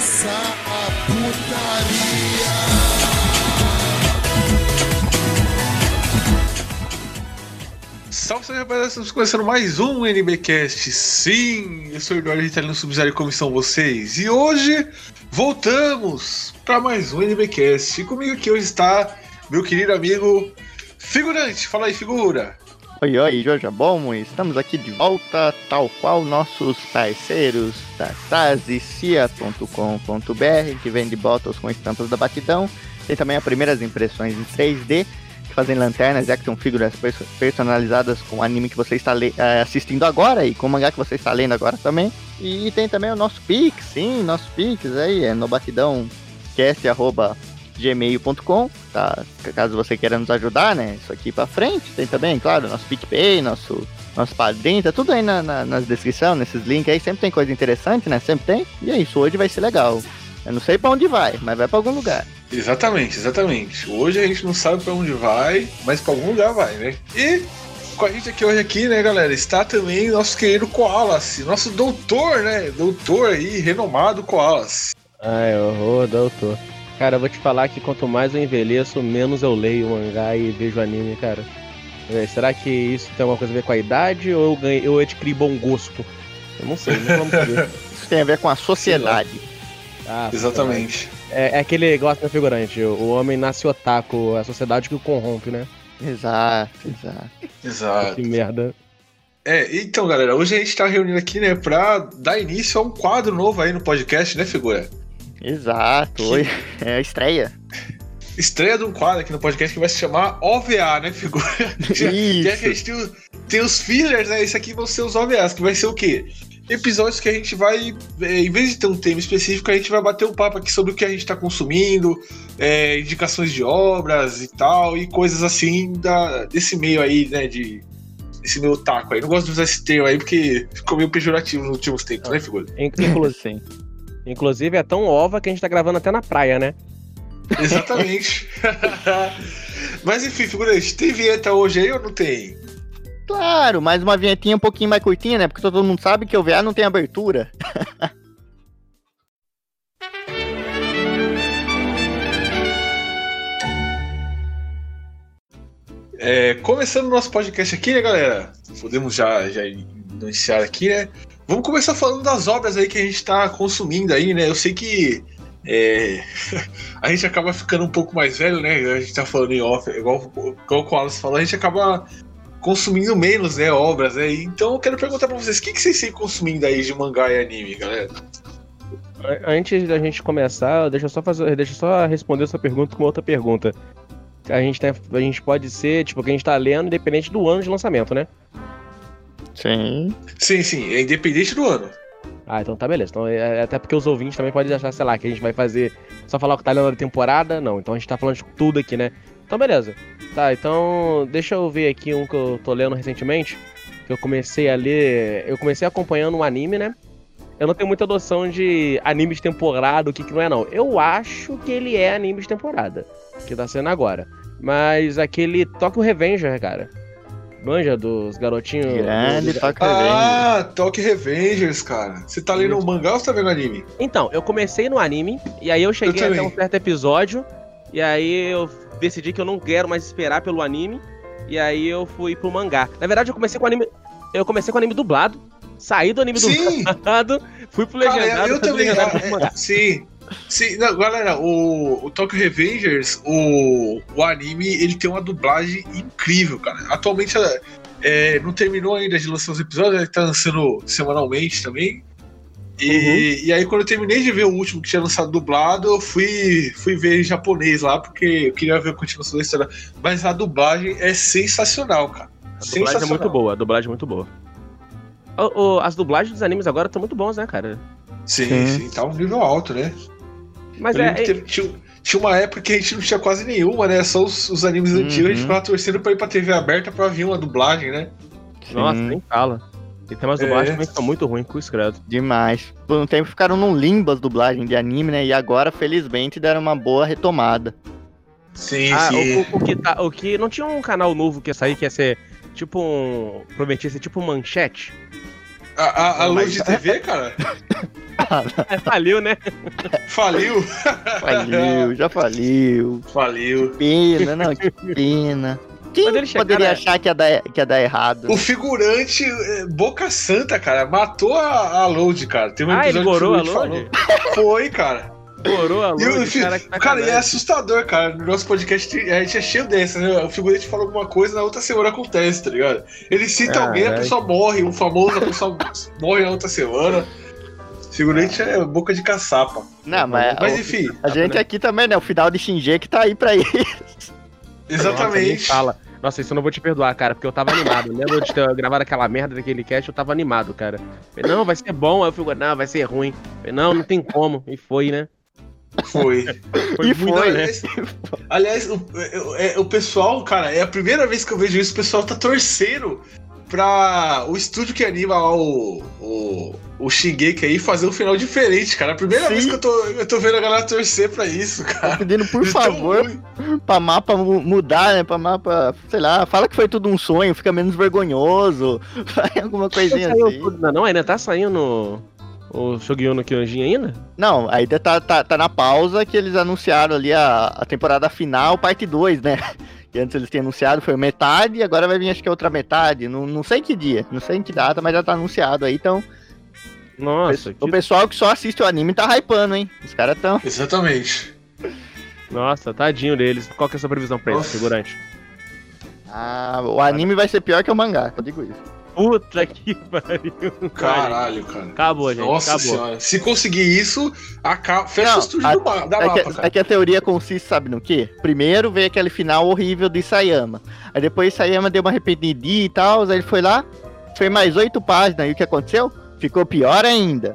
começar a putaria. Salve, salve rapaziada, estamos começando mais um NBcast. Sim, eu sou o Eduardo Italino Subsidiário como estão vocês? E hoje voltamos para mais um NBcast. E comigo aqui hoje está meu querido amigo Figurante. Fala aí, figura. Oi, oi, Joja Bom, estamos aqui de volta, tal qual nossos parceiros da Tazicia.com.br, que vende bottles com estampas da batidão. Tem também as primeiras impressões em 3D, que fazem lanternas e action figures perso- personalizadas com o anime que você está eh, assistindo agora e com o mangá que você está lendo agora também. E tem também o nosso Pix, sim, nosso Pix aí, é no batidão gmail.com, tá? Caso você queira nos ajudar, né? Isso aqui pra frente. Tem também, claro, nosso PicPay, nosso, nosso padrinho, tá tudo aí na, na, nas descrições, nesses links aí. Sempre tem coisa interessante, né? Sempre tem. E é isso, hoje vai ser legal. Eu não sei pra onde vai, mas vai pra algum lugar. Exatamente, exatamente. Hoje a gente não sabe para onde vai, mas para algum lugar vai, né? E com a gente aqui hoje aqui, né, galera, está também nosso querido Koalas, nosso doutor, né? Doutor aí, renomado Koalas. Ai, horror, doutor. Cara, eu vou te falar que quanto mais eu envelheço, menos eu leio mangá e vejo anime, cara. É, será que isso tem alguma coisa a ver com a idade ou eu, ganhei, eu adquiri bom gosto? Eu não sei, não vamos saber. Isso tem a ver com a sociedade. Ah, Exatamente. É, é aquele negócio da figurante, o homem nasce otaku, é a sociedade que o corrompe, né? Exato, exato. Exato. Que merda. É, então, galera, hoje a gente tá reunindo aqui, né, pra dar início a um quadro novo aí no podcast, né, figura? Exato. Hoje é a estreia. Estreia de um quadro aqui no podcast que vai se chamar OVA, né, figura? Já, Isso. já que a gente tem, o- tem os fillers, né? Esse aqui vão ser os OVAs, que vai ser o quê? Episódios que a gente vai, é, em vez de ter um tema específico, a gente vai bater um papo aqui sobre o que a gente tá consumindo, é, indicações de obras e tal, e coisas assim da, desse meio aí, né, de... Esse meu taco aí. Não gosto de usar esse termo aí porque ficou meio pejorativo nos últimos tempos, né, figura? In- inclu- Sim. Inclusive é tão ova que a gente tá gravando até na praia, né? Exatamente. Mas enfim, figurante, tem vinheta hoje aí ou não tem? Claro, mais uma vinhetinha um pouquinho mais curtinha, né? Porque todo mundo sabe que o VA não tem abertura. É, começando o nosso podcast aqui, né, galera? Podemos já, já iniciar aqui, né? Vamos começar falando das obras aí que a gente tá consumindo aí, né? Eu sei que é, a gente acaba ficando um pouco mais velho, né? A gente tá falando em off, igual, igual o Wallace falou, a gente acaba consumindo menos, né, obras, né? Então eu quero perguntar pra vocês, o que, que vocês têm consumindo aí de mangá e anime, galera? An- Antes da gente começar, deixa eu só fazer, deixa eu só responder essa pergunta com outra pergunta. A gente, tem, a gente pode ser, tipo, que a gente tá lendo, independente do ano de lançamento, né? Sim. Sim, sim, é independente do ano. Ah, então tá beleza. Então, é- até porque os ouvintes também podem achar, sei lá, que a gente vai fazer só falar o que tá lendo da temporada. Não, então a gente tá falando de tudo aqui, né? Então beleza. Tá, então deixa eu ver aqui um que eu tô lendo recentemente. Que eu comecei a ler. Eu comecei acompanhando um anime, né? Eu não tenho muita noção de anime de temporada, o que, que não é, não. Eu acho que ele é anime de temporada. Que tá sendo agora. Mas aquele Tokyo Revenger, cara. Manja dos garotinhos. Grande do- toca revenge. Ah, Tokyo Revengers, cara. Você tá lendo o Isso. mangá ou você tá vendo anime? Então, eu comecei no anime, e aí eu cheguei Eu até um certo episódio, e aí eu decidi que eu não quero mais esperar pelo anime, e aí eu fui pro mangá. Na verdade, eu comecei com anime. Eu comecei com anime dublado, saí do anime Sim! dublado, fui pro Cara, legendado, eu fui pro também. legendado é, pro mangá. sim. Sim, não, galera, o, o Tokyo Revengers, o, o anime, ele tem uma dublagem incrível, cara. Atualmente é, não terminou ainda de lançar os episódios, ele tá lançando semanalmente também. E, e aí, quando eu terminei de ver o último que tinha lançado dublado, eu fui, fui ver em japonês lá, porque eu queria ver a continuação da história. Mas a dublagem é sensacional, cara. A dublagem é muito boa, a dublagem é muito boa. O- o- as dublagens dos animes agora estão muito bons, né, cara? Sim, Sim. sim, tá um nível alto, né? Mas é, que teve- tinha, tinha uma época que a gente não tinha quase nenhuma, né? Só os, os animes Uhum. antigos, a gente ficava torcendo pra ir pra TV aberta pra vir uma dublagem, né? Nossa, Sim. nem fala. E tem umas É. dublagens também que estão muito ruins, com o credo. Demais. Por um tempo ficaram num limbo as dublagens de anime, né? E agora, felizmente, deram uma boa retomada. Sim, Ah, sim. o, o- o que tá, o que não tinha um canal novo que ia sair que ia ser tipo um, prometia ser tipo um manchete. A, a, a Luz de TV, cara, É, faliu, né? faliu. Faliu, já faliu. Faliu. Pena, não, que pena. Quem eles poderia chegaram- achar que ia, dar, que ia dar errado? O figurante é, Boca Santa, cara, matou a, a Load, cara. Tem um Ah, ele que gorou a Load? falou. Foi, cara. Gorou a E o luz, fi- cara, que tá cara, e é assustador, cara. No nosso podcast a gente é cheio dessa, né? O figurante fala alguma coisa, na outra semana acontece, tá ligado? Ele cita Caralho. alguém, a pessoa morre, um famoso, a pessoa morre na outra semana. Figurante é boca de caçapa. Não, mas, Mas o- enfim, a gente aqui também, né? O final de Shinji que tá aí pra isso. Nossa, exatamente. fala. Nossa, isso eu não vou te perdoar, cara, porque eu tava animado. Lembra de ter gravado aquela merda daquele cast? Eu tava animado, cara. Falei, não, vai ser bom. Aí eu fui, não, vai ser ruim. Falei, não, não tem como. E foi, né? Foi. Foi E muito, foi. né? Aliás, aliás, o, é- é- o pessoal, cara, é a primeira vez que eu vejo isso, o pessoal tá torcendo pra o estúdio que anima lá o, o, o Shingeki aí fazer um final diferente, cara. É a primeira Sim. vez que eu tô, eu tô vendo a galera torcer pra isso, Tô cara. pedindo, por favor, pra mapa mu- mudar, né? Pra mapa, sei lá, fala que foi tudo um sonho, fica menos vergonhoso. Faz alguma coisinha assim. tudo- Não, não, ainda tá saindo o Shogun no Kyojin ainda? Não, ainda tá, tá, tá na pausa que eles anunciaram ali a, a temporada final, parte 2, né? Que antes eles tinham anunciado, foi metade, e agora vai vir acho que é outra metade. Não, não sei que dia, não sei em que data, mas já tá anunciado aí. Então, Nossa, o que... pessoal que só assiste o anime tá hypando, hein? Os caras tão. Exatamente. Nossa, tadinho deles. Qual que é a sua previsão pra eles, figurante? Ah, o anime vai ser pior que o mangá, eu digo isso. Puta que pariu. Caralho, cara. Acabou, gente. Nossa acabou. senhora. Se conseguir isso, acaba... fecha Não, o estúdio a- do da É mapa, que, cara. é que a teoria consiste, sabe no quê? Primeiro veio aquele final horrível de Sayama. Aí depois Sayama deu uma arrependidinha e tal, aí ele foi lá, fez mais oito páginas, e o que aconteceu? Ficou pior ainda.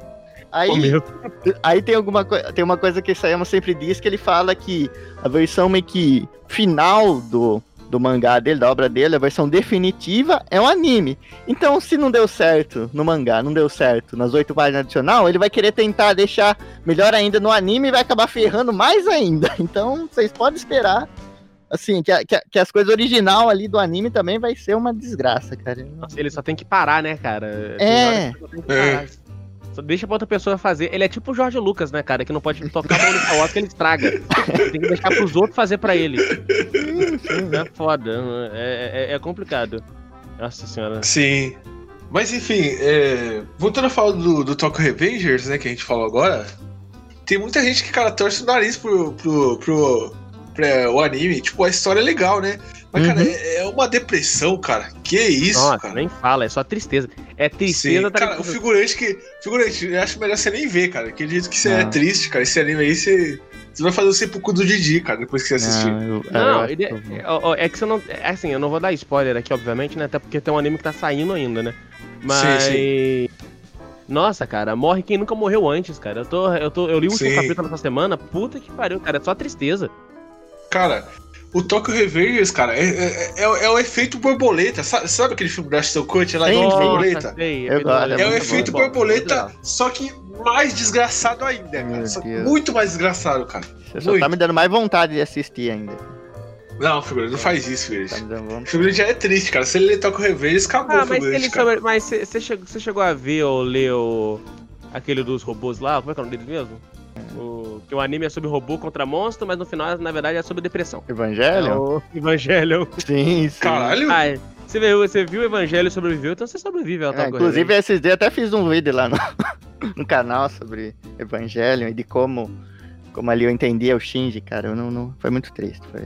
Aí, Oh, aí tem, alguma tem uma coisa que Sayama sempre diz, que ele fala que a versão meio que final do, do mangá dele, da obra dele, a versão definitiva é um anime. Então, se não deu certo no mangá, não deu certo nas oito páginas adicional, ele vai querer tentar deixar melhor ainda no anime e vai acabar ferrando mais ainda. Então, vocês podem esperar. Assim, que, a- que, a- que as coisas original ali do anime também vai ser uma desgraça, cara. Nossa, ele só tem que parar, né, cara? É. só deixa pra outra pessoa fazer. Ele é tipo o Jorge Lucas, né, cara? Que não pode tocar a Star que ele estraga. tem que deixar pros outros fazer pra ele. É foda. É, é- é complicado. Nossa senhora. Sim. Mas enfim, é, voltando a falar do, do Tokyo Revengers, né, que a gente falou agora, tem muita gente que, cara, torce o nariz pro, pro, pro, pra o anime. Tipo, a história é legal, né? Mas, cara, Uhum. é, é uma depressão, cara. Que isso, Nossa, cara. nem fala, é só tristeza. É tristeza Sim, cara, o figurante que. Figurante, eu acho melhor você nem ver, cara. Aquele jeito que você é Não. triste, cara. Esse anime aí, você. Você vai fazer o sepulcro do Didi, cara, depois que você assistir. Não, eu- eu Não, ele- é, é que você não. É assim, eu não vou dar spoiler aqui, obviamente, né? Até porque tem um anime que tá saindo ainda, né? Mas. Sim, Nossa, cara, morre quem nunca morreu antes, cara. Eu, tô, eu, tô, eu li o último Sim. capítulo nessa semana. Puta que pariu, cara. É só tristeza. Cara, o Tokyo Revengers, cara, é, é, é, é o efeito borboleta. Sabe, sabe aquele filme da Ashton Kutcher lá, Sim, Efeito. Borboleta? sei, Eu gosto, É o efeito bom, borboleta, só que mais desgraçado ainda, cara. Muito mais desgraçado, cara. Você só tá me dando mais vontade de assistir ainda. Não, figurante, não faz isso, Tá figurante. me dando O vontade. figurante já é triste, cara. Se ele ler Tokyo Revengers, acabou Ah, o mas ele cara. sobre, Mas você chegou, chegou a ver ou ler o. Aquele dos robôs lá? Como é que é o nome deles mesmo? O, que o anime é sobre robô contra monstro, mas no final, na verdade, é sobre depressão. Evangelho? É o Evangelho. Sim, sim. Caralho. Ah, você viu, você viu o Evangelho e sobreviveu, então você sobrevive ao É, Tokyo inclusive, esses dias até fiz um vídeo lá no, no canal sobre Evangelho e de como, como ali eu entendia o Shinji, cara. Eu não, não, foi muito triste. Foi.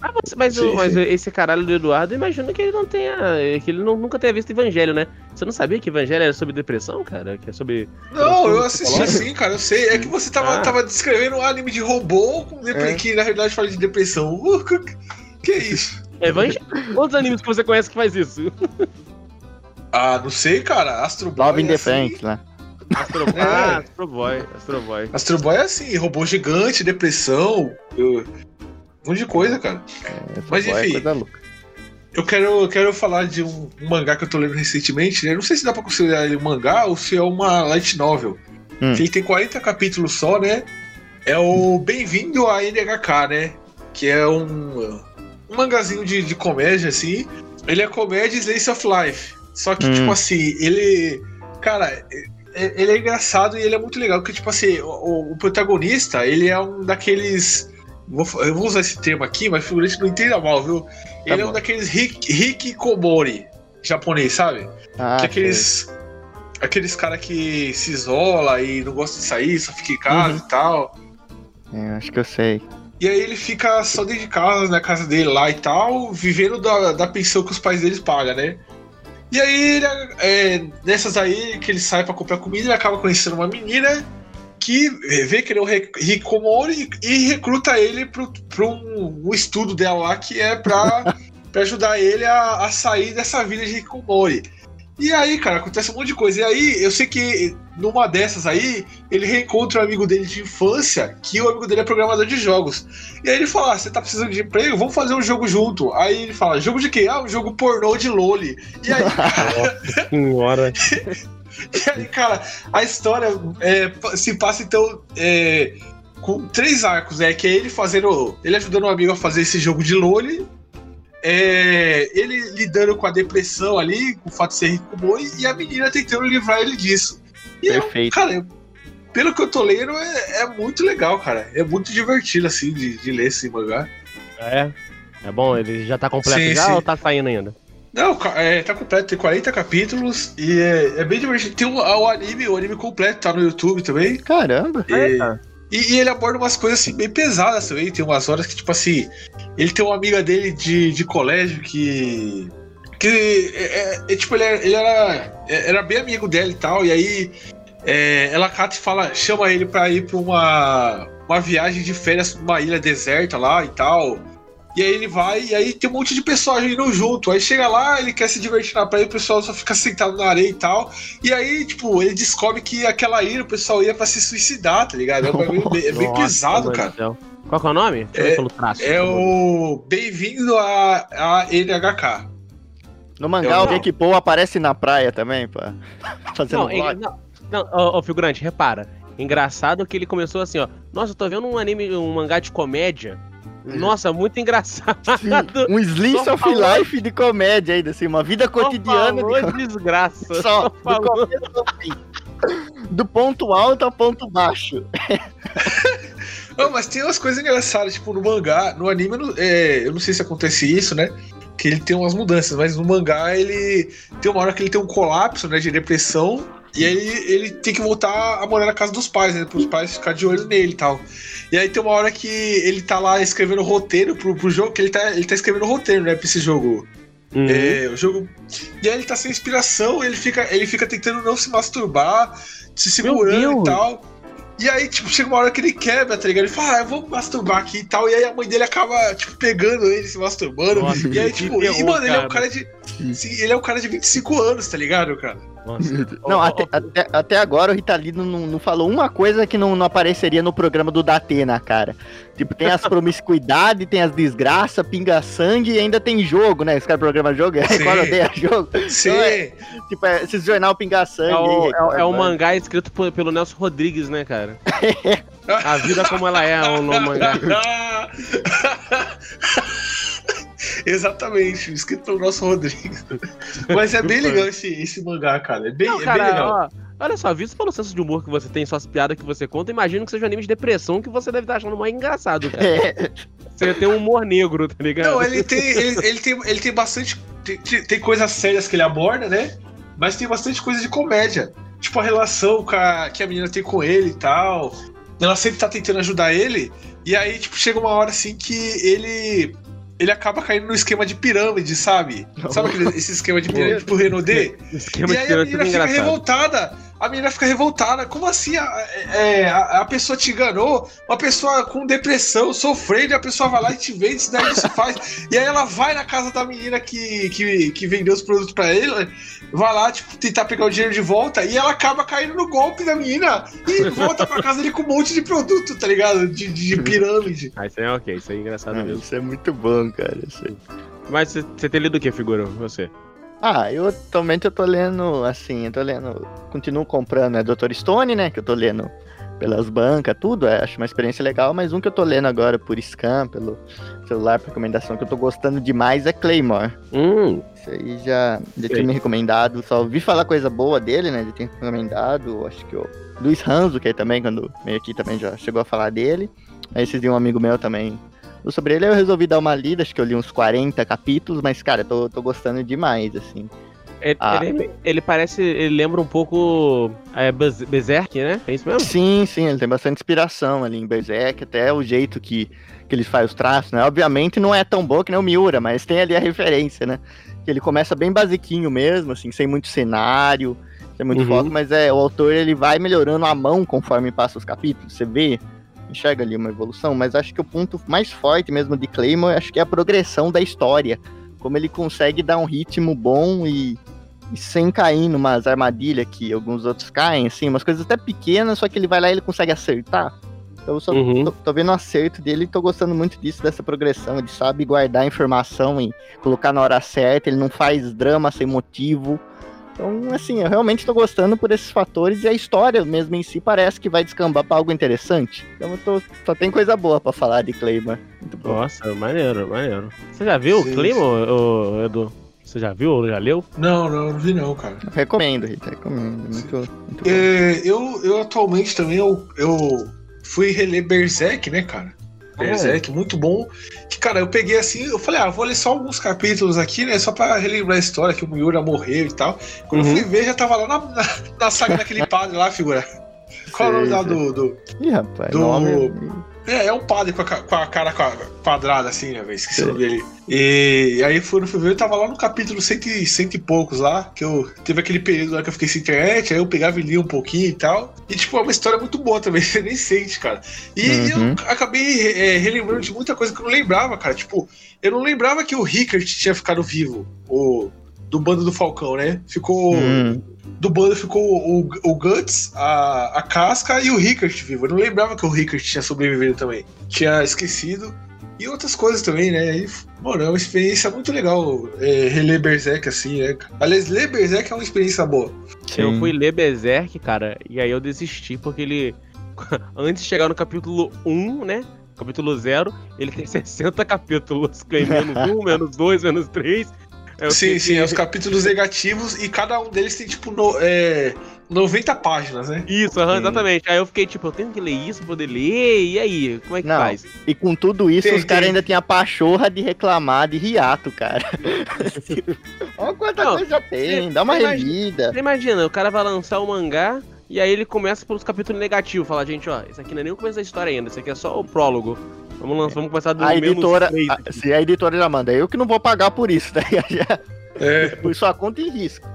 Ah, mas, mas, o- Sim, mas sim. esse caralho do Eduardo, eu imagino que ele não tenha. que ele não- nunca tenha visto Evangelho, né? Você não sabia que Evangelho era sobre depressão, cara? Que é sobre. Não, eu assisti sim, cara. Eu sei. É que você tava, Ah. tava descrevendo um anime de robô depre- É. que na realidade fala de depressão. Que- é isso? Evangelho? Quantos animes que você conhece que faz isso? Ah, não sei, cara. Astro Boy. Love in é Defense assim. lá. Astro... É. Ah, Astro Boy. Astro Boy. Astro Boy é assim, robô gigante, depressão. eu- Um monte de coisa, cara. Essa Mas é enfim. Eu quero, eu quero falar de um, um mangá que eu tô lendo recentemente, né? Não sei se dá pra considerar ele um mangá ou se é uma light novel. Hum. Que ele tem 40 capítulos só, né? É o Bem-vindo à NHK, né? Que é um, um mangazinho de, de comédia, assim. Ele é comédia Slice of Life. Só que, Hum. tipo assim, ele. Cara, é- é- ele é engraçado e ele é muito legal, porque, tipo assim, o, o protagonista, ele é um daqueles. Vou eu vou usar esse termo aqui, mas figurante não entenda mal, viu? ele é bom. um daqueles Hik- Hikikomori japonês, sabe? Ah, que é aqueles. Aqueles cara que se isola e não gosta de sair, só fica em casa Uhum. e tal. É, acho que eu sei. E aí ele fica só dentro de casa, na casa dele lá e tal, vivendo da, da pensão que os pais deles pagam, né? E aí, ele, é, nessas aí que ele sai pra comprar comida, ele acaba conhecendo uma menina que vê que ele é um ri- Hikikomori e recruta ele pro um, um estudo dela lá que é pra, pra ajudar ele a, a sair dessa vida de Hikikomori. E aí, cara, acontece um monte de coisa. E aí, eu sei que numa dessas aí, ele reencontra um amigo dele de infância, que o amigo dele é programador de jogos. E aí ele fala: ah, você tá precisando de emprego? Vamos fazer um jogo junto. Aí ele fala: jogo de quê? Ah, um jogo pornô de Loli. E aí, Nossa senhora. e aí, cara, a história é, se passa então é, com três arcos, né? Que é ele fazendo. Ele ajudando um amigo a fazer esse jogo de Loli. é, ele lidando com a depressão ali, com o fato de ser rico como e a menina tentando livrar ele disso. E é, Perfeito. cara, eu- pelo que eu tô lendo, é, é muito legal, cara. É muito divertido, assim, de, de ler esse mangá. É. É bom, ele já tá completo Sim, já sim. ou tá saindo ainda? Não, é, tá completo, tem 40 capítulos e é, é bem divertido. Tem o, o anime, o anime completo, tá no YouTube também. Caramba. E, e- e ele aborda umas coisas assim bem pesadas também. Tem umas horas que, tipo assim, ele tem uma amiga dele de, de colégio que. Que é, é- é, tipo, ele, era, ele era, é, era bem amigo dela e tal. E aí é, ela cata e fala, chama ele pra ir pra uma, uma viagem de férias pra uma ilha deserta lá e tal. E aí ele vai, e aí tem um monte de pessoas indo junto. Aí chega lá, ele quer se divertir na praia, o pessoal só fica sentado na areia e tal. E aí, tipo, ele descobre que aquela ilha o pessoal ia pra se suicidar, tá ligado? É, bem- é bem Nossa, pesado, cara. Qual que é o nome? Deixa eu ver É- pelo traço. É o Bem-vindo a, a NHK. No mangá, Eu o. Rick Paul aparece na praia também, pá. Fazendo Não, vlog. não, não ó, ó, figurante, repara. Engraçado que ele começou assim, ó. Nossa, eu tô vendo um anime, um mangá de comédia. Nossa, muito engraçado. Sim, um slice Só of falou- life de comédia ainda, assim, uma vida cotidiana Só falou de desgraça. Só, do falou. fim. Do ponto alto ao ponto baixo. Não, mas tem umas coisas engraçadas, tipo, no mangá, no anime, eu não, é, eu não sei se acontece isso, né? Que ele tem umas mudanças, mas no mangá ele tem uma hora que ele tem um colapso, né, de depressão, e aí ele tem que voltar a morar na casa dos pais, né? Para os pais ficar de olho nele e tal. E aí tem uma hora que ele tá lá escrevendo roteiro pro, pro jogo, que ele tá, ele tá escrevendo roteiro, né, pra esse jogo. Uhum. É, o jogo. E aí ele tá sem inspiração, ele fica, ele fica tentando não se masturbar, se segurando e tal. E aí, tipo, chega uma hora que ele quebra, tá ligado? Ele fala, ah, eu vou masturbar aqui e tal. E aí a mãe dele acaba, tipo, pegando ele, se masturbando. Nossa, e aí, tipo, e, mano, ele é um cara. cara de. sim, ele é um cara de 25 anos, tá ligado, cara? Nossa. Não, até, até, até agora o Ritalino não, não falou uma coisa que não, não apareceria no programa do Datena, cara. Tipo, tem as promiscuidades, tem as desgraças, pinga sangue e ainda tem jogo, né? Os caras programam jogo, é. Record odeia jogo. Sim. é- Tipo, é, esses jornal pinga sangue É o, aí, é, é o mano. mangá escrito por- pelo Nelson Rodrigues, né, cara? A vida como ela é, do mangá. Exatamente, escrito pelo nosso Rodrigues. Mas é bem legal esse, esse mangá, cara. É bem, Não, é bem cara, legal. ó, olha só, visto pelo senso de humor que você tem, suas piadas que você conta, imagino que seja um anime de depressão que você deve estar achando mais engraçado, cara. É, Você tem um humor negro, tá ligado? Não, ele tem, ele, ele tem, ele tem bastante. Tem, tem coisas sérias que ele aborda, né? Mas tem bastante coisa de comédia. Tipo a relação com a- que a menina tem com ele e tal. Ela sempre tá tentando ajudar ele. E aí, tipo, chega uma hora assim que ele. Ele acaba caindo no esquema de pirâmide, sabe? Sabe aquele, esse esquema de pirâmide pro Renaudê? Esquema E aí a pirâmide menina é fica engraçado. revoltada. A menina fica revoltada. Como assim? A, é, a, a pessoa te enganou? Uma pessoa com depressão, sofrendo, e a pessoa vai lá e te vende, isso daí isso faz. E aí ela vai na casa da menina que, que, que vendeu os produtos pra ele, vai lá, tipo, tentar pegar o dinheiro de volta, e ela acaba caindo no golpe da menina e volta pra casa dele com um monte de produto, tá ligado? De, de, de pirâmide. Ah, isso aí é ok, isso aí é engraçado Ah, mesmo. isso é muito bom, cara. Isso aí. Mas você- você tem lido o que, figura? Você? Ah, eu atualmente eu tô lendo, assim, eu tô lendo, continuo comprando, é Dr. Stone, né, que eu tô lendo pelas bancas, tudo, é, acho uma experiência legal, mas um que eu tô lendo agora por scan, pelo celular, por recomendação, que eu tô gostando demais é Claymore. Hum, Isso aí já, já tinha me recomendado, só ouvi falar coisa boa dele, né? Já tinha recomendado, acho que o Luiz Ranzo, que aí também, quando veio aqui, também já chegou a falar dele. Aí dias um amigo meu também sobre ele, eu resolvi dar uma lida, acho que eu li uns 40 capítulos, mas, cara, tô, tô gostando demais, assim. ele, Ah. ele, ele parece. Ele lembra um pouco. É, Berserk, né? É isso mesmo? Sim, sim, ele tem bastante inspiração ali em Berserk, até o jeito que, que ele faz os traços, né? Obviamente não é tão bom que nem o Miura, mas tem ali a referência, né? Que ele começa bem basiquinho mesmo, assim, sem muito cenário, sem muito Uhum. foco, mas é, o autor ele vai melhorando a mão conforme passa os capítulos, você vê, enxerga ali uma evolução, mas acho que o ponto mais forte mesmo de Claymore, acho que é a progressão da história, como ele consegue dar um ritmo bom e, e sem cair numas armadilhas que alguns outros caem, assim, umas coisas até pequenas, só que ele vai lá e ele consegue acertar. Então eu só Uhum. tô, tô vendo o acerto dele e tô gostando muito disso, dessa progressão. Ele sabe guardar a informação e colocar na hora certa, ele não faz drama sem motivo. Então, assim, eu realmente tô gostando por esses fatores e a história mesmo em si parece que vai descambar pra algo interessante. Então eu tô, só tem coisa boa pra falar de Claymore. Muito bom. Nossa, maneiro, maneiro. Você já viu Sim, o Claymore, ô, Edu? Você já viu ou já leu? Não, não, não vi não, cara. Recomendo, Rita, recomendo. Muito, muito. É, eu, eu atualmente também eu, eu fui reler Berserk, né, cara? Berserk, muito bom. Que, cara, eu peguei assim, eu falei, ah, vou ler só alguns capítulos aqui, né? Só pra relembrar a história que o Miura morreu e tal. Quando Uhum. eu fui ver, já tava lá na, na, na saga daquele padre lá, figura. Qual é o nome lá do, do. Ih, rapaz, do- nome... É, é um padre com a, com a cara qua- quadrada, assim, né, velho? Esqueci o nome dele. E aí fui ver, eu tava lá no capítulo cento e, cento e poucos lá, que eu teve aquele período lá que eu fiquei sem internet, aí eu pegava e lia um pouquinho e tal. E, tipo, é uma história muito boa também, você nem sente, cara. E Uhum. eu acabei é, relembrando de muita coisa que eu não lembrava, cara. Tipo, eu não lembrava que o Rickard tinha ficado vivo, o do bando do Falcão, né? Ficou. Hum, Do bando ficou o, o Guts, a, a Casca e o Rickard vivo. Eu não lembrava que o Rickard tinha sobrevivido também. Tinha esquecido. E outras coisas também, né? E, mano, é uma experiência muito legal é, reler Berserk assim, né? Aliás, ler Berserk é uma experiência boa. Eu sim. fui ler Berserk, cara, e aí eu desisti porque ele. Antes de chegar no capítulo 1, né? Capítulo 0, ele tem 60 capítulos. que é menos 1, menos 2, menos 3. Eu sim, fiquei- sim, é os capítulos negativos e cada um deles tem, tipo, no, é, 90 páginas, né? Isso, Sim. exatamente. Aí eu fiquei tipo, eu tenho que ler isso pra poder ler, e aí? Como é que Não. faz? E com tudo isso, Tem, os caras tem. ainda tinham a pachorra de reclamar de hiato, cara. Olha quanta Não, coisa tem, dá uma relida. Você imagina, o cara vai lançar o mangá, e aí ele começa pelos capítulos negativos. Fala, gente, ó, esse aqui não é nem o começo da história ainda, esse aqui é só o prólogo. Vamos, lançar, vamos começar do A editora, a- se a editora já manda, eu que não vou pagar por isso? Já- É. Por sua conta e risco.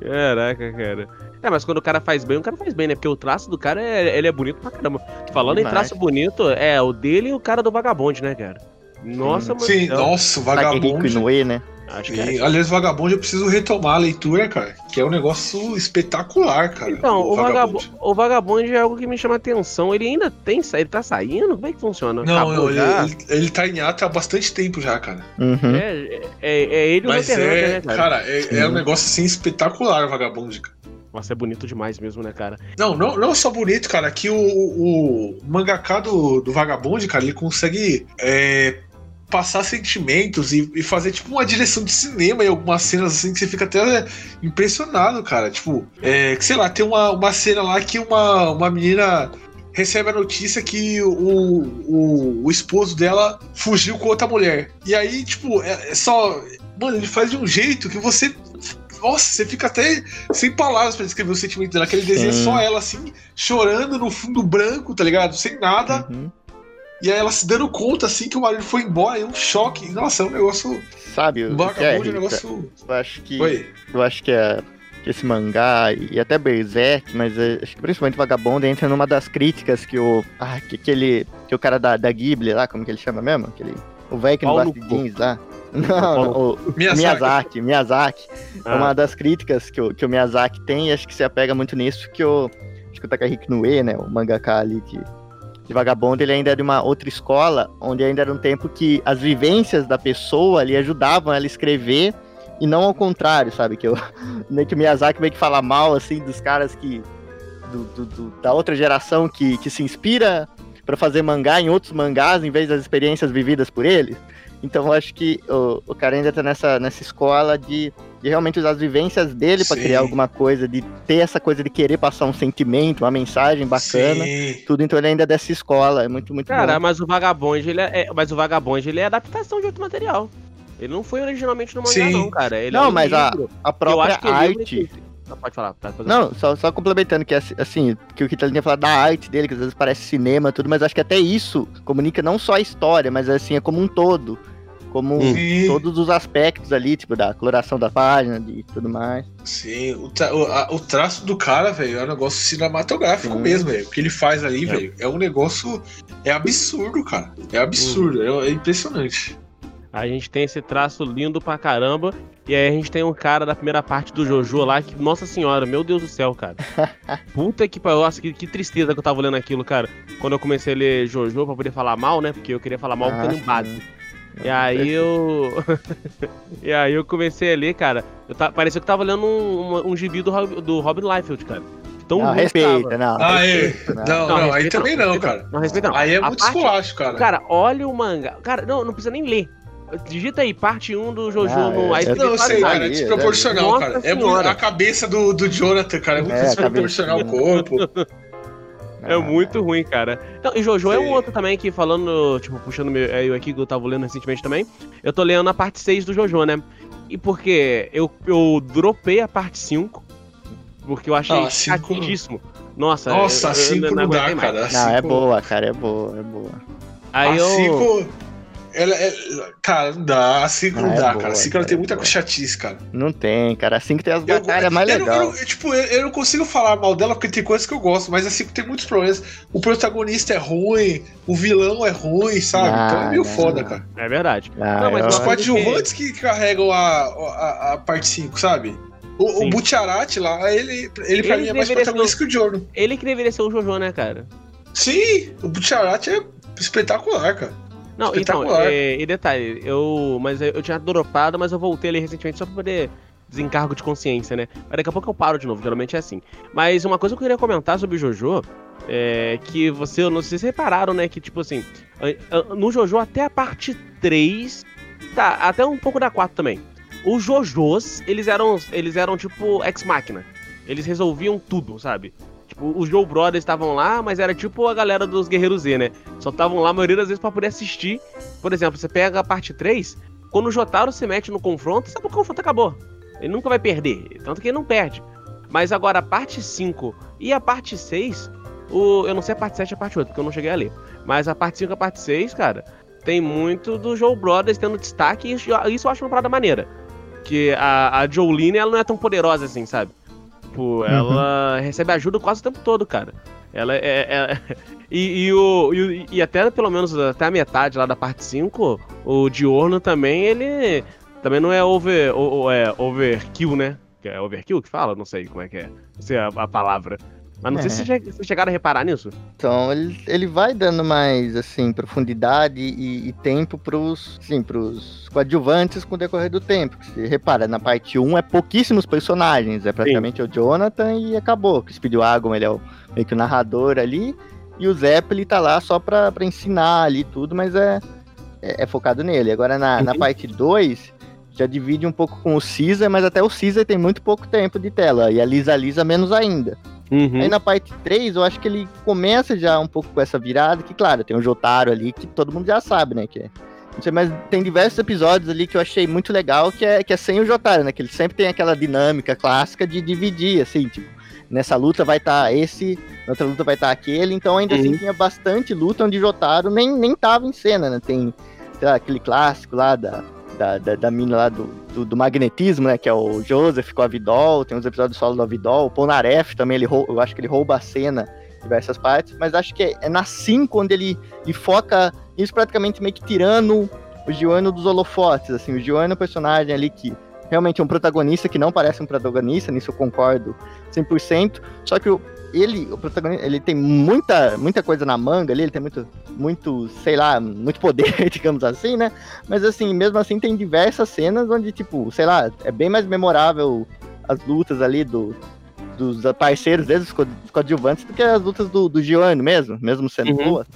Caraca, cara. É, mas quando o cara faz bem, o cara faz bem, né? Porque o traço do cara, é, ele é bonito pra caramba. Falando em Demais. traço bonito, é o dele e o cara do vagabonde, né, cara? Nossa, mano. Sim, nossa, o Takehiko Vagabond. Inoue, né? Acho que E, é. aliás, Vagabond eu preciso retomar a leitura, cara. Que é um negócio espetacular, cara. Então, o, vagabonde, o vagabonde é algo que me chama atenção. Ele ainda tem ele tá saindo? Como é que funciona? Não, não, ele, ele, ele tá em ato há bastante tempo já, cara. Uhum. É, é, é ele o Mas Hunter, é, né, cara? cara, é, é um negócio assim espetacular o Vagabond, cara. Nossa, é bonito demais mesmo, né, cara? Não, não, não só bonito, cara, que o, o mangaka do, do Vagabond, cara, ele consegue é, passar sentimentos e, e fazer tipo uma direção de cinema em algumas cenas assim que você fica até impressionado, cara. Tipo, é, que sei lá, tem uma, uma cena lá que uma, uma menina recebe a notícia que o, o, o esposo dela fugiu com outra mulher. E aí, tipo, é, é só. Mano, ele faz de um jeito que você. Nossa, você fica até sem palavras pra descrever o sentimento dela. Que ele desenha Sim. só ela assim, chorando no fundo branco, tá ligado? Sem nada. Uhum. E aí ela se dando conta assim que o marido foi embora. É um choque. Nossa, é um negócio. Sabe o Um que é, vagabundo, é um negócio. Eu acho que, Oi. eu acho que, é, que esse mangá e até Berserk, mas é, acho que principalmente Vagabundo entra numa das críticas que o. Ah, que aquele. Que o cara da, da Ghibli lá, como que ele chama mesmo? Aquele, o velho que não gosta de jeans lá. Não, o, Miyazaki. Miyazaki, Miyazaki. Ah, Uma das críticas que o, que o Miyazaki tem, e acho que se apega muito nisso, que o, acho que o Takahiko Inoue, né, o mangaka ali de, de Vagabundo, ele ainda é de uma outra escola, onde ainda era um tempo que as vivências da pessoa ali ajudavam ela a escrever, e não ao contrário, sabe, que, eu, meio que o Miyazaki meio que fala mal, assim, dos caras que do- do- do- da outra geração que, que se inspira pra fazer mangá em outros mangás em vez das experiências vividas por eles. Então eu acho que o, o cara ainda tá nessa, nessa escola de, de realmente usar as vivências dele pra Sim. criar alguma coisa, de ter essa coisa de querer passar um sentimento, uma mensagem bacana. Sim. Tudo, então ele ainda é dessa escola. É muito, muito Cara, bom. mas o Vagabond, ele é, é- mas o Vagabond, ele é adaptação de outro material. Ele não foi originalmente no mangá, Sim. não, cara. Ele Não, é um mas a- livro. A Eu própria acho que é livro arte. Não, pode falar. Depois eu- Não, só, só complementando que assim, assim, que o Kitalin tinha falado da arte dele, que às vezes parece cinema tudo, mas acho que até isso comunica não só a história, mas assim, é como um todo. Como Sim. todos os aspectos ali, tipo, da coloração da página e tudo mais. Sim, o, tra- o- a- o traço do cara, velho, é um negócio cinematográfico Sim. mesmo, velho. O que ele faz ali, É. velho, é um negócio. É absurdo, cara. É absurdo, é, é impressionante. A gente tem esse traço lindo pra caramba. E aí a gente tem um cara da primeira parte do Jojo lá que, nossa senhora, meu Deus do céu, cara. Puta que pariu, nossa, que, que tristeza que eu tava lendo aquilo, cara. Quando eu comecei a ler Jojo pra poder falar mal, né? Porque eu queria falar mal Ah, porque é sim. E aí eu. e aí eu comecei a ler, cara. Eu ta... Parecia que eu tava lendo um, um, um gibi do, Rob- do Robin Liefeld, cara. Tão Não, respeita, não. Ah, é. respeita, não. Não, não, aí também não, respeita cara. Não, respeita não. Aí é A muito esculacho, cara. Cara, olha o mangá. Cara, não, não precisa nem ler. Digita aí, parte 1 do Jojo Ah, no. é. Aí você Não, eu sei, cara, é desproporcional, Nossa cara. É a cabeça do, do Jonathan, cara, é muito É, desproporcional ao corpo. É Ah, muito ruim, cara. Então, e Jojo é um Sim. outro também que falando, tipo, puxando meu, é, eu aqui que eu tava lendo recentemente também. Eu tô lendo a parte 6 do Jojo, né? E porque eu, eu dropei a parte 5, porque eu achei Ah, chatíssimo. Nossa, Nossa, eu- a eu 5 não dá, aguentei mais. cara. Não, é boa, cara, é boa, é boa. Aí a eu. 5. Ela é. Cara, não dá. A 5 Ah, não é dá, boa, cara. A 5 cara, ela tem é muita boa. chatice, cara. Não tem, cara. Assim que tem as batalhas mais eu, não- legais. não- tipo, eu, eu não consigo falar mal dela porque tem coisas que eu gosto, mas assim tem muitos problemas. O protagonista é ruim, o vilão é ruim, sabe? Ah, então é meio não. foda, cara. É verdade. Ah, Não, mas Os coadjuvantes que... carregam a, a, a parte 5, sabe? O, Sim. o Butcharat lá, ele, ele pra Ele mim é mais protagonista que o Jorno. Ele que deveria ser o Jojo, né, cara? Sim, o Butcharat é espetacular, cara. Não, então, é, e detalhe, eu. Mas eu, tinha dropado, mas eu voltei ali recentemente só pra poder desencargo de consciência, né? Mas daqui a pouco eu paro de novo, geralmente é assim. Mas uma coisa que eu queria comentar sobre o Jojo é que você, eu não sei se vocês repararam, né? Que tipo assim, no Jojo até a parte 3, tá, até um pouco da 4 também. Os Jojos, eles eram, eles eram tipo ex-máquina. Eles resolviam tudo, sabe? Tipo, os Joe Brothers estavam lá, mas era tipo a galera dos Guerreiros Z, né? Só estavam lá a maioria das vezes pra poder assistir. Por exemplo, você pega a parte 3, quando o Jotaro se mete no confronto, sabe o confronto acabou. Ele nunca vai perder, tanto que ele não perde. Mas agora a parte 5 e a parte 6, o, eu não sei a parte 7 e a parte 8, porque eu não cheguei a ler. Mas a parte 5 e a parte 6, cara, tem muito do Joe Brothers tendo destaque e isso, eu acho uma parada maneira. Que a, a Jolene, ela não é tão poderosa assim, sabe? Tipo, ela recebe ajuda quase o tempo todo, cara. Ela é. é- e, e o, e, e até pelo menos até a metade lá da parte 5, o Diorno também, ele também não é over, o- o- é overkill, né? Que É overkill que fala? Não sei como é que é. Não sei a, a palavra. Mas não sei É. se vocês che- vocês chegaram a reparar nisso. Então, ele, ele vai dando mais, assim, profundidade e, e tempo pros, sim, pros coadjuvantes com o decorrer do tempo. Você repara, na parte 1 é pouquíssimos personagens, é praticamente o Jonathan e acabou. O Speedwagon, ele é o, meio que o narrador ali, e o Zeppelin tá lá só pra, pra ensinar ali tudo, mas é, é, é focado nele. Agora, na, na Uhum. parte 2, já divide um pouco com o Caesar, mas até o Caesar tem muito pouco tempo de tela, e a Lisa Lisa menos ainda. Uhum. Aí na parte 3, eu acho que ele começa já um pouco com essa virada, que claro, tem o Jotaro ali, que todo mundo já sabe, né, que é... Não sei, mas tem diversos episódios ali que eu achei muito legal, que é, que é sem o Jotaro, né, que ele sempre tem aquela dinâmica clássica de dividir, assim, tipo, nessa luta vai estar esse, na outra luta vai estar aquele, então ainda assim Uhum. tinha bastante luta onde Jotaro nem, nem tava em cena, né, tem, lá, aquele clássico lá da, da, da, da mina lá do, do, do magnetismo, né? Que é o Joseph com a Vidol, tem uns episódios solo da Vidol, o Polnareff também, ele rou- eu acho que ele rouba a cena em diversas partes, mas acho que é, é na 5 onde ele, ele foca isso praticamente meio que tirando o Gioano dos holofotes, assim, o Gioano é um personagem ali que realmente é um protagonista que não parece um protagonista, nisso eu concordo 100%, só que o, ele, o protagonista, ele tem muita, muita coisa na manga ali, ele tem muito, muito, sei lá, muito poder, digamos assim, né? Mas assim, mesmo assim tem diversas cenas onde, tipo, sei lá, é bem mais memorável as lutas ali do, dos parceiros desde os coadjuvantes do que as lutas do, do Giovanni mesmo, mesmo sendo Uhum. boas.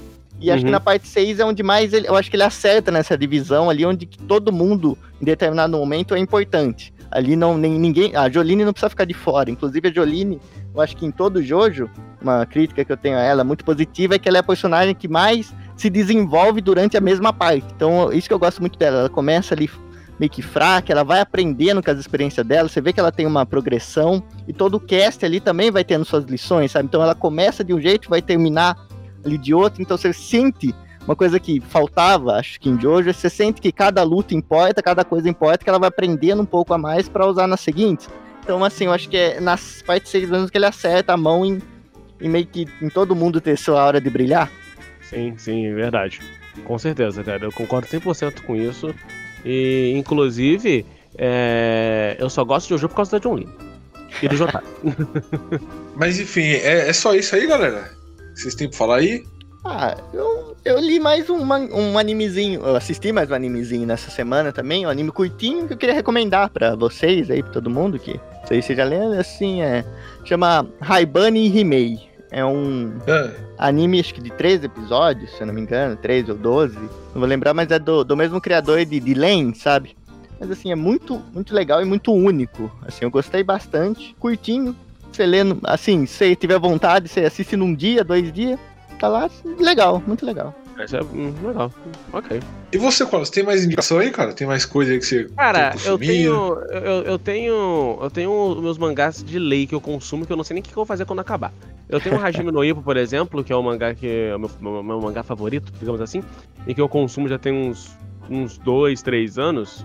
E acho que Uhum. na parte 6 é onde mais ele, eu acho que ele acerta nessa divisão ali, onde todo mundo, em determinado momento, é importante. Ali não, nem ninguém. A Jolene não precisa ficar de fora. Inclusive, a Jolene, eu acho que em todo Jojo, uma crítica que eu tenho a ela muito positiva é que ela é a personagem que mais se desenvolve durante a mesma parte. Então, isso que eu gosto muito dela. Ela começa ali meio que fraca, ela vai aprendendo com as experiências dela, você vê que ela tem uma progressão, e todo o cast ali também vai tendo suas lições, sabe? Então ela começa de um jeito, vai terminar ali de outro, então você sente uma coisa que faltava, acho que em Jojo, você sente que cada luta importa, cada coisa importa, que ela vai aprendendo um pouco a mais para usar nas seguintes. Então, assim, eu acho que é nas partes 6 anos que ele acerta a mão em, em meio que em todo mundo ter sua hora de brilhar. Sim, sim, é verdade. Com certeza, cara. Eu concordo 100% com isso. E, inclusive, é, eu só gosto de Jojo por causa da John Lee. E do Jotaro. Mas enfim, é, é só isso aí, galera. Vocês têm pra falar aí? Ah, eu, eu li mais um, um animezinho, eu assisti mais um animezinho nessa semana também, um anime curtinho que eu queria recomendar pra vocês aí, pra todo mundo que, não sei se vocês já leram, assim, é, chama Haibane Himei. É um Ah, anime, acho que de 13 episódios, se eu não me engano, 13 ou 12, não vou lembrar, mas é do, do mesmo criador de, de Len, sabe? Mas assim, é muito, muito legal e muito único. Assim, eu gostei bastante, curtinho. Você lendo, assim, se tiver vontade, você assiste num dia, dois dias, tá lá, legal, muito legal. Isso é hum, legal. Ok. E você, Colas, tem mais indicação aí, cara? Tem mais coisa aí que você Cara, eu tenho. Eu, eu tenho. Eu tenho meus mangás de lei que eu consumo que eu não sei nem o que que eu vou fazer quando acabar. Eu tenho o Hajime no Ippo, por exemplo, que é o mangá que é o meu, meu, meu mangá favorito, digamos assim, e que eu consumo já tem uns, uns dois, três anos.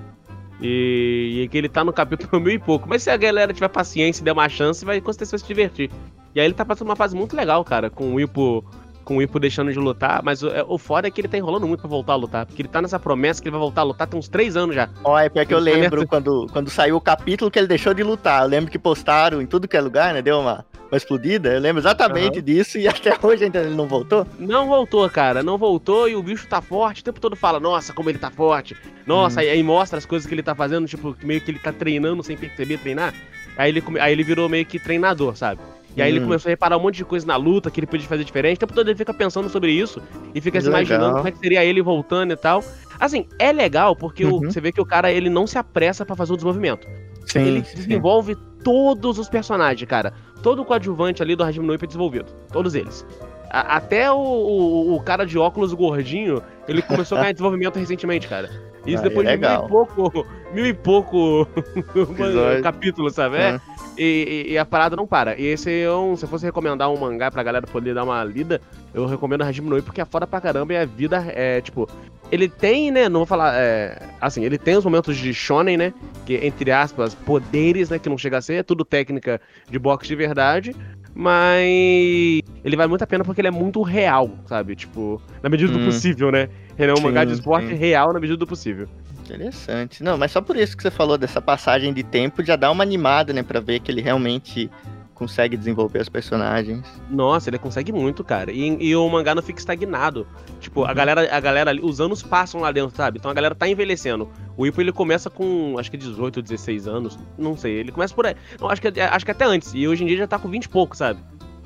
E, e que ele tá no capítulo mil e pouco. Mas se a galera tiver paciência e der uma chance, vai com certeza vai se divertir. E aí ele tá passando uma fase muito legal, cara, com o Ippo. Com o Ippo deixando de lutar, mas o, é- o foda é que ele tá enrolando muito pra voltar a lutar. Porque ele tá nessa promessa que ele vai voltar a lutar tem uns três anos já. Ó, é pior que eu é lembro quando, quando saiu o capítulo que ele deixou de lutar. Eu lembro que postaram em tudo que é lugar, né? Deu uma, uma explodida. Eu lembro exatamente disso e até hoje ainda ele não voltou. Não voltou, cara. Não voltou e o bicho tá forte. O tempo todo fala, nossa, como ele tá forte. Nossa, aí, aí mostra as coisas que ele tá fazendo, tipo, meio que ele tá treinando sem perceber treinar. Aí ele, aí ele virou meio que treinador, sabe? E aí ele Hum. começou a reparar um monte de coisa na luta que ele podia fazer diferente. O tempo todo ele fica pensando sobre isso e fica se Legal. imaginando como é que seria ele voltando e tal. Assim, é legal porque o- Uhum. você vê que o cara ele não se apressa pra fazer o desenvolvimento. Sim, ele desenvolve todos os personagens, cara. Todo o coadjuvante ali do Hajime no Ippo é desenvolvido. Todos eles. A- até o, o, o cara de óculos gordinho, ele começou a ganhar desenvolvimento recentemente, cara. Isso Ah, depois é de legal. e pouco, mil e pouco capítulos, sabe? É. Hum. E, e- e a parada não para. E esse é um. Se eu fosse recomendar um mangá pra galera poder dar uma lida, eu recomendo Hajime no porque é foda pra caramba e a vida é, tipo. Ele tem, né? Não vou falar. é, assim, ele tem os momentos de shonen, né? Que, entre aspas, poderes, né? Que não chega a ser, é tudo técnica de boxe de verdade. Mas ele vale muito a pena porque ele é muito real, sabe? Tipo, na medida do Hum. possível, né? Ele é um Sim, mangá de esporte sim. real na medida do possível. Interessante. Não, mas só por isso que você falou dessa passagem de tempo já dá uma animada, né? Pra ver que ele realmente consegue desenvolver os personagens. Nossa, ele consegue muito, cara. E, e o mangá não fica estagnado. Tipo, a galera, a galera ali, os anos passam lá dentro, sabe? Então a galera tá envelhecendo. O Ippo, ele começa com, acho que 18 ou 16 anos. Não sei, ele começa por aí. Não, acho que, acho que até antes. E hoje em dia já tá com 20 e pouco, sabe?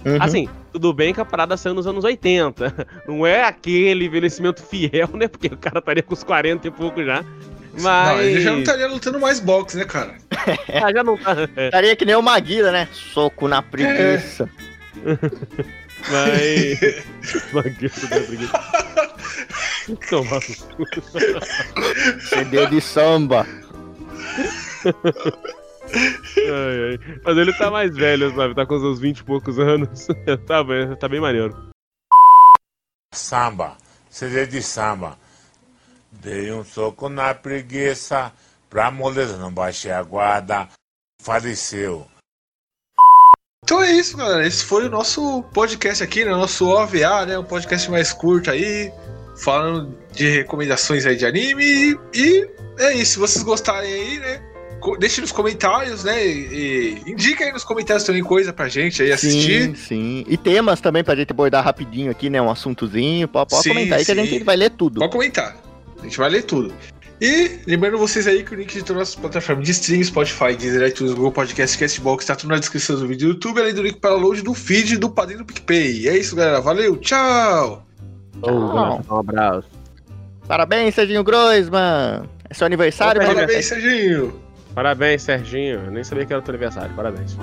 Uhum. Assim, tudo bem que a parada saiu nos anos 80. Não é aquele envelhecimento fiel, né? Porque o cara estaria com os 40 e pouco já. Mas. Não, ele já não estaria lutando mais boxe, né, cara? Ah, já não tá. É, Estaria que nem o Maguila, né? Soco na preguiça. mas. Maguito da preguiça. Toma no cu. CD de samba. Ai, ai. Mas ele tá mais velho, sabe? Tá com uns 20 e poucos anos. tá, bem, tá bem maneiro. Samba, CD de samba. Dei um soco na preguiça, pra moleza não baixei a guarda. Faleceu. Então é isso, galera. Esse foi o nosso podcast aqui, né? Nosso OVA, né? Um podcast mais curto aí, falando de recomendações aí de anime. E é isso. Se vocês gostarem aí, né? Deixe nos comentários, né? E, e indica aí nos comentários também coisa pra gente aí assistir. Sim, sim. E temas também pra gente abordar rapidinho aqui, né? Um assuntozinho. Pode, pode Sim, comentar aí que a sim. gente vai ler tudo. Pode comentar. A gente vai ler tudo. E lembrando vocês aí que o link de todas as plataformas de streaming, Spotify, Deezer, iTunes, Google Podcast, Castbox, está tudo na descrição do vídeo do YouTube, além do link para download do feed do Padrinho do PicPay. É isso, galera. Valeu, tchau! Um abraço. Parabéns, Serginho Groisman! É seu aniversário, Parabéns, Serginho! Parabéns, Serginho. Eu nem sabia que era o teu aniversário. Parabéns.